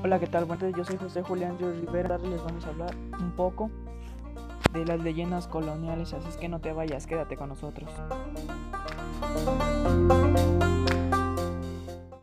Hola, ¿qué tal? Bueno, yo soy José Julián Ríos Rivera. Les vamos a hablar un poco de las leyendas coloniales, así es que no te vayas, quédate con nosotros.